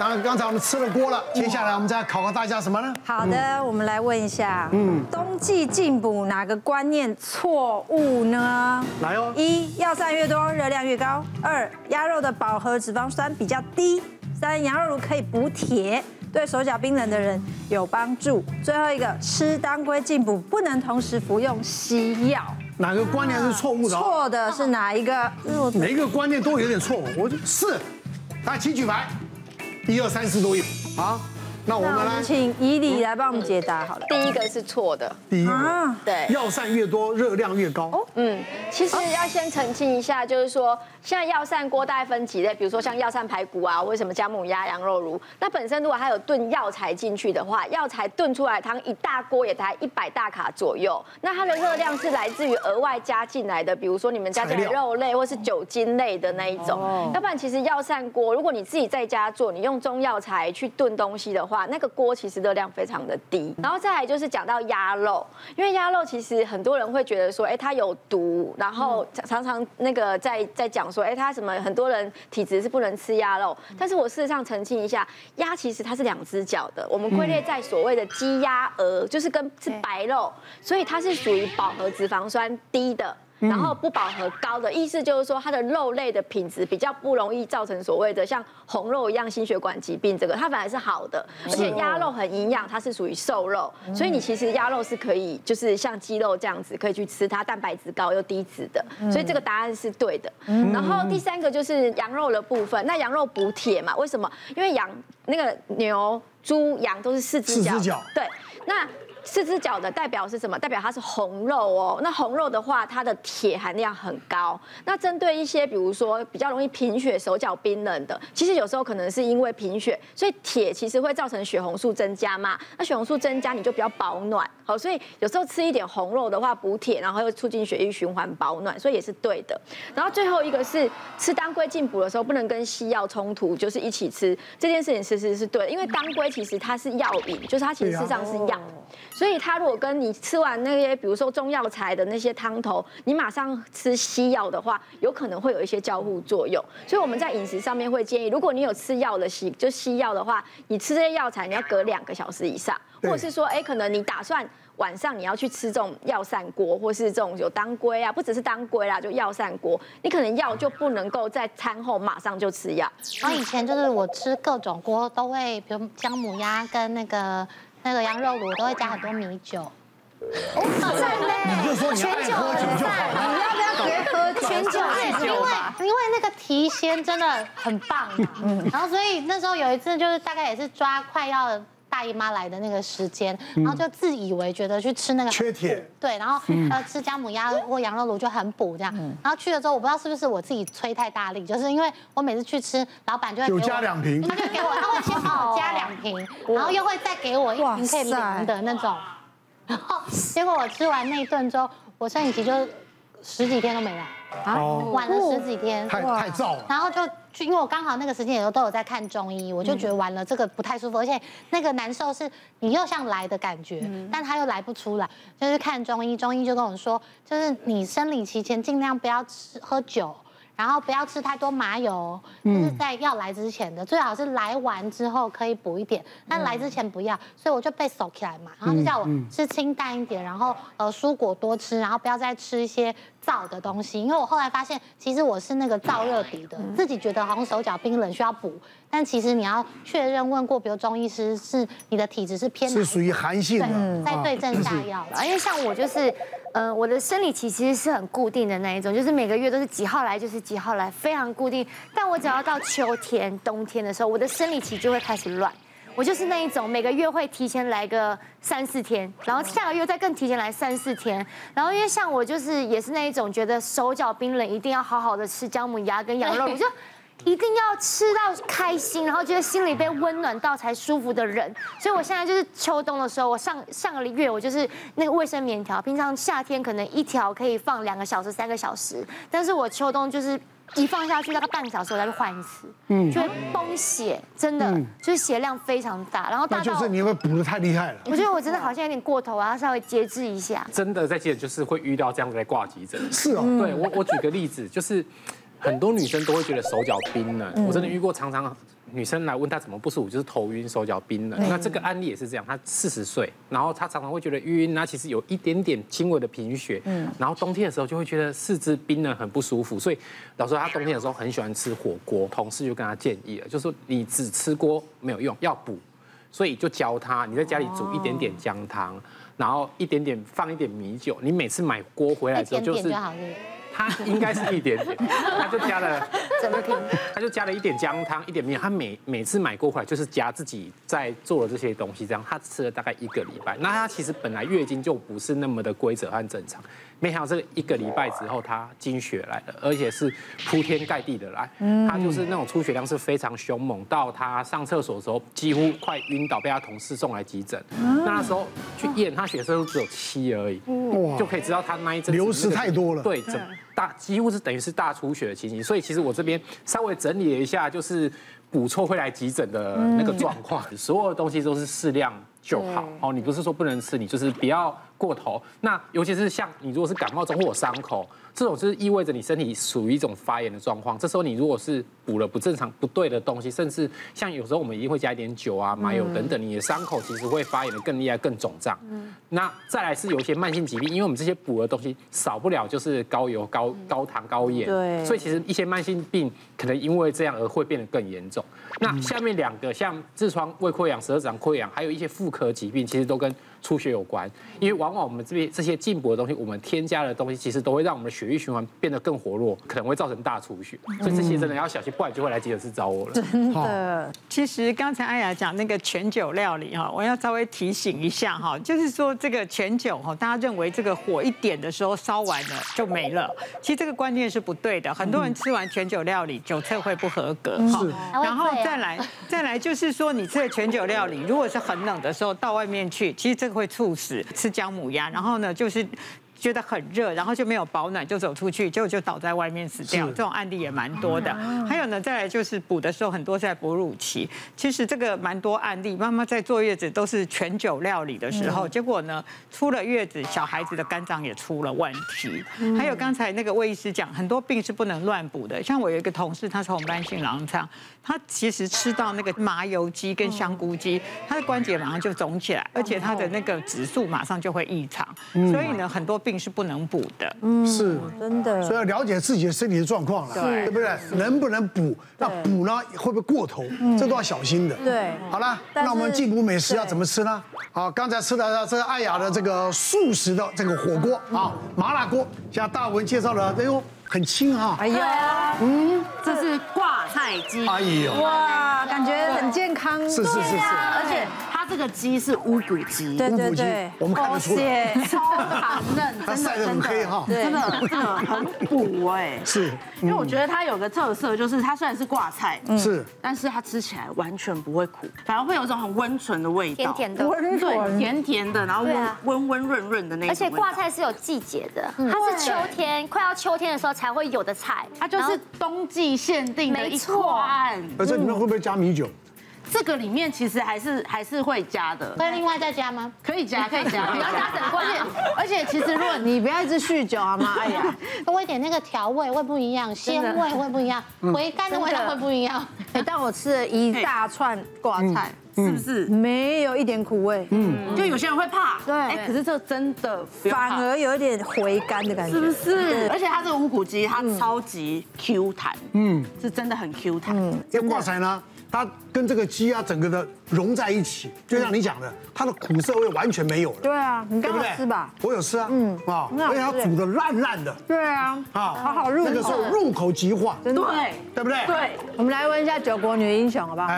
当然刚才我们吃了锅了，接下来我们再考考大家什么呢？好的，我们来问一下，嗯，冬季进补哪个观念错误呢？来哦，一，药膳越多热量越高；二，鸭肉的饱和脂肪酸比较低；三，羊肉炉可以补铁，对手脚冰冷的人有帮助；最后一个，吃当归进补不能同时服用西药。哪个观念是错误的？错的是哪一个？每一个观念都有点错误。我是，大家请举牌，一二三四都有。啊。那我们来请以理来帮我们解答好了。第一个是错的，第一个对，药膳越多热量越高。哦，嗯，其实要先澄清一下，就是说现在药膳锅大概分几类，比如说像药膳排骨啊，为什么姜母鸭、羊肉炉？那本身如果它有炖药材进去的话，药材炖出来汤一大锅也才一百大卡左右，那它的热量是来自于额外加进来的，比如说你们加进来肉类或是酒精类的那一种。要不然其实药膳锅，如果你自己在家做，你用中药材去炖东西的话。那个锅其实热量非常的低，然后再来就是讲到鸭肉，因为鸭肉其实很多人会觉得说，哎，它有毒，然后常常那个在在讲说，哎，它什么很多人体质是不能吃鸭肉，但是我事实上澄清一下，鸭其实它是两只脚的，我们归类在所谓的鸡鸭鹅，就是跟是白肉，所以它是属于饱和脂肪酸低的。然后不饱和高的意思就是说，它的肉类的品质比较不容易造成所谓的像红肉一样心血管疾病，这个它反而是好的。而且鸭肉很营养，它是属于瘦肉，所以你其实鸭肉是可以，就是像鸡肉这样子可以去吃它，蛋白质高又低脂的，所以这个答案是对的。然后第三个就是羊肉的部分，那羊肉补铁嘛？为什么？因为羊那个牛、猪、羊都是四只脚，对，那。四只脚的代表是什么？代表它是红肉哦。那红肉的话，它的铁含量很高。那针对一些比如说比较容易贫血、手脚冰冷的，其实有时候可能是因为贫血，所以铁其实会造成血红素增加嘛。那血红素增加，你就比较保暖。好，所以有时候吃一点红肉的话，补铁，然后又促进血液循环、保暖，所以也是对的。然后最后一个是吃当归进补的时候，不能跟西药冲突，就是一起吃。这件事情其实是对的，因为当归其实它是药引，就是它其实事实上是药。所以他如果跟你吃完那些，比如说中药材的那些汤头，你马上吃西药的话，有可能会有一些交互作用。所以我们在饮食上面会建议，如果你有吃药的西，就西药的话，你吃这些药材你要隔两个小时以上，或者是说，哎，可能你打算晚上你要去吃这种药膳锅，或是这种有当归啊，不只是当归啦，就药膳锅，你可能药就不能够在餐后马上就吃药。我以前就是我吃各种锅都会，比如姜母鸭跟那个。那个羊肉炉都会加很多米酒，哦，赞嘞！你就说你爱喝酒就好了，你要不要别喝全酒？因为因为那个提鲜真的很棒，嗯，然后所以那时候有一次就是大概也是抓快要大姨妈来的那个时间，然后就自以为觉得去吃那个缺铁，对，然后呃吃姜母鸭或羊肉炉就很补这样，然后去了之后我不知道是不是我自己催太大力，就是因为我每次去吃，老板就会给我加两瓶，他就给我，他会先帮我加两瓶，然后又会再给我一瓶可以淋的那种，然后结果我吃完那一顿之后，我生理期就十几天都没来。啊，晚了十几天，太太燥了。然后就就因为我刚好那个时间也都都有在看中医，我就觉得完了这个不太舒服，而且那个难受是你又像来的感觉，但他又来不出来，就是看中医，中医就跟我说，就是你生理期前尽量不要吃喝酒。然后不要吃太多麻油，就是在要来之前的，最好是来完之后可以补一点，但来之前不要。所以我就被锁起来嘛，然后就叫我吃清淡一点，然后呃蔬果多吃，然后不要再吃一些燥的东西。因为我后来发现，其实我是那个燥热底的，自己觉得好像手脚冰冷需要补，但其实你要确认问过，比如中医师是你的体质是偏是属于寒性的，再对症下药了。因为像我就是。嗯，我的生理期其实是很固定的那一种，就是每个月都是几号来就是几号来，非常固定。但我只要到秋天、冬天的时候，我的生理期就会开始乱。我就是那一种，每个月会提前来个三四天，然后下个月再更提前来三四天。然后因为像我就是也是那一种，觉得手脚冰冷，一定要好好的吃姜母鸭跟羊肉，我就。一定要吃到开心，然后觉得心里被温暖到才舒服的人。所以我现在就是秋冬的时候，我上上个月我就是那个卫生棉条，平常夏天可能一条可以放两个小时、三个小时，但是我秋冬就是一放下去大概半个小时我再去换一次，嗯，就会崩血，真的就是血量非常大，然后大到就是你有没有补的太厉害了？我觉得我真的好像有点过头啊，要稍微节制一下。真的在急诊就是会遇到这样子来挂急诊，是哦，对我我举个例子就是。很多女生都会觉得手脚冰冷，我真的遇过常常女生来问她怎么不舒服，就是头晕、手脚冰冷。那这个案例也是这样，她四十岁，然后她常常会觉得晕，那其实有一点点轻微的贫血，嗯，然后冬天的时候就会觉得四肢冰冷很不舒服，所以老师说她冬天的时候很喜欢吃火锅。同事就跟她建议了，就是说你只吃锅没有用，要补，所以就教她你在家里煮一点点姜汤，然后一点点放一点米酒，你每次买锅回来之后就是。他应该是一点点，他就加了怎么听？他就加了一点姜汤，一点面。他每每次买过回来就是加自己在做的这些东西，这样他吃了大概一个礼拜。那他其实本来月经就不是那么的规则和正常，没想到这个一个礼拜之后，他经血来了，而且是铺天盖地的来。他就是那种出血量是非常凶猛，到他上厕所的时候几乎快晕倒，被他同事送来急诊。那那时候去验，他血色素只有七而已，就可以知道他那一阵流失太多了。对，整。大几乎是等于是大出血的情形，所以其实我这边稍微整理了一下，就是补错会来急诊的那个状况，所有的东西都是适量就好。哦，你不是说不能吃，你就是不要过头。那尤其是像你如果是感冒中或有伤口。这种就是意味着你身体属于一种发炎的状况，这时候你如果是补了不正常、不对的东西，甚至像有时候我们一定会加一点酒啊、麻油等等，你的伤口其实会发炎的更厉害、更肿胀。那再来是有一些慢性疾病，因为我们这些补的东西少不了就是高油、高高糖、高盐，对，所以其实一些慢性病可能因为这样而会变得更严重。那下面两个像痔疮、胃溃疡、十二指肠溃疡，还有一些妇科疾病，其实都跟出血有关，因为往往我们这边这些进补的东西，我们添加的东西，其实都会让我们的血液循环变得更活络，可能会造成大出血，所以这些真的要小心，不然就会来急诊室找我了。真的，其实刚才艾雅讲那个全酒料理哈，我要稍微提醒一下哈，就是说这个全酒哈，大家认为这个火一点的时候烧完了就没了，其实这个观念是不对的。很多人吃完全酒料理，酒测会不合格哈，然后再来再来就是说，你吃了全酒料理，如果是很冷的时候到外面去，其实这会猝死，吃姜母鸭，然后呢，就是。觉得很热，然后就没有保暖，就走出去，结果就倒在外面死掉。这种案例也蛮多的。还有呢，再来就是补的时候，很多在哺乳期，其实这个蛮多案例，妈妈在坐月子都是全酒料理的时候，结果呢，出了月子，小孩子的肝脏也出了问题。还有刚才那个魏医师讲，很多病是不能乱补的。像我有一个同事，他是红斑性狼疮，他其实吃到那个麻油鸡跟香菇鸡，他的关节马上就肿起来，而且他的那个指数马上就会异常。所以呢，很多病。病是不能补的，嗯，是真的，所以要了解自己的身体的状况了，对，对不对？能不能补？那补呢，会不会过头？这都要小心的。对，好了，那我们进补美食要怎么吃呢？好，刚才吃的这个艾雅的这个素食的这个火锅啊，麻辣锅，像大文介绍的，哎呦，很轻哈。哎呀，嗯，这是挂菜鸡。哎呦，哇，感觉很健康。是是是是，而且。这个鸡是乌骨鸡，对对对，我们看得出来，超弹嫩，它晒得很黑哈，真的 真的很补哎，是，因为我觉得它有个特色，就是它虽然是挂菜，是，但是它吃起来完全不会苦，反而会有一种很温醇的味道，甜甜的，温润甜甜的，然后温温温润润的那种。而且挂菜是有季节的，它是秋天快要秋天的时候才会有的菜，它就是冬季限定的一款。而且里面会不会加米酒？这个里面其实还是还是会加的，会另外再加吗？可以加，可以加，不要加整罐。而且其实如果你不要一直酗酒好吗？哎呀，多一点那个调味会不一样，鲜味会不一样，回甘的味道会不一样。哎，但我吃了一大串挂菜，是不是没有一点苦味？嗯，就有些人会怕，对。哎，可是这真的反而有一点回甘的感觉，是不是？而且它这个无骨鸡，它超级 Q 弹，嗯，是真的很 Q 弹。嗯，这挂菜呢？它跟这个鸡啊，整个的融在一起，就像你讲的，它的苦涩味完全没有了。对啊，你刚刚吃吧，我有吃啊，嗯啊，而且它煮的烂烂的。对啊，啊，好好入口，那个时候入口即化，对，对不对？对，我们来问一下九国女英雄，好不好？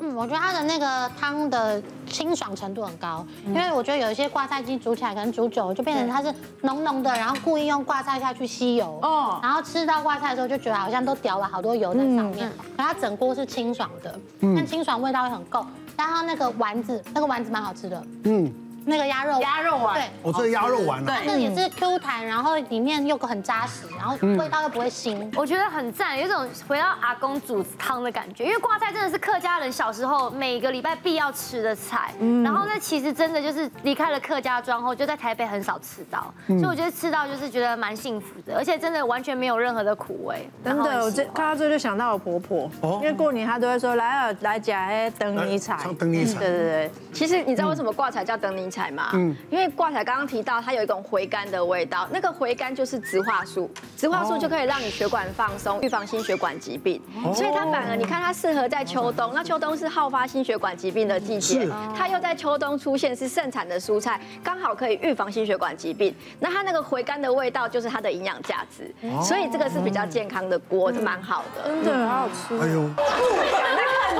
嗯，我觉得它的那个汤的清爽程度很高，因为我觉得有一些挂菜鸡煮起来可能煮久了就变成它是浓浓的，然后故意用挂菜下去吸油，哦，然后吃到挂菜的时候就觉得好像都掉了好多油在上面，然后它整锅是清爽的，但清爽味道会很够，然后那个丸子，那个丸子蛮好吃的，嗯。那个鸭肉鸭肉丸，对，我这鸭肉丸啊，这也是 Q 弹，然后里面又很扎实，然后味道又不会腥，我觉得很赞，有种回到阿公煮汤的感觉。因为挂菜真的是客家人小时候每个礼拜必要吃的菜，然后那其实真的就是离开了客家庄后，就在台北很少吃到，所以我觉得吃到就是觉得蛮幸福的，而且真的完全没有任何的苦味。真的，我这看到这就想到我婆婆，因为过年她都会说来啊来夹哎灯泥菜，灯泥菜，对对对。其实你知道为什么挂菜叫灯泥菜吗？嗯，因为挂彩刚刚提到它有一种回甘的味道，那个回甘就是植化素，植化素就可以让你血管放松，预防心血管疾病。所以它反而你看它适合在秋冬，那秋冬是好发心血管疾病的季节，它又在秋冬出现是盛产的蔬菜，刚好可以预防心血管疾病。那它那个回甘的味道就是它的营养价值，所以这个是比较健康的锅，是蛮好的，真的好好吃。哎呦，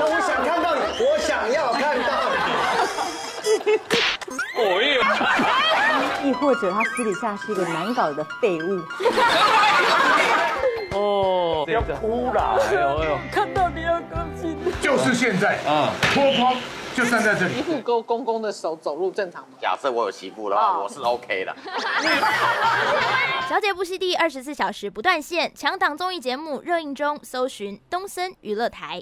我想看到你，我想要看到你。或者他私底下是一个难搞的废物。哦，要哭了！哎呦哎呦，看到你要高兴。就是现在啊，脱光就站在这里。媳妇勾公公的手走路正常吗？假设我有媳妇的话，我是 OK 的。小姐不息地二十四小时不断线，强档综艺节目热映中，搜寻东森娱乐台。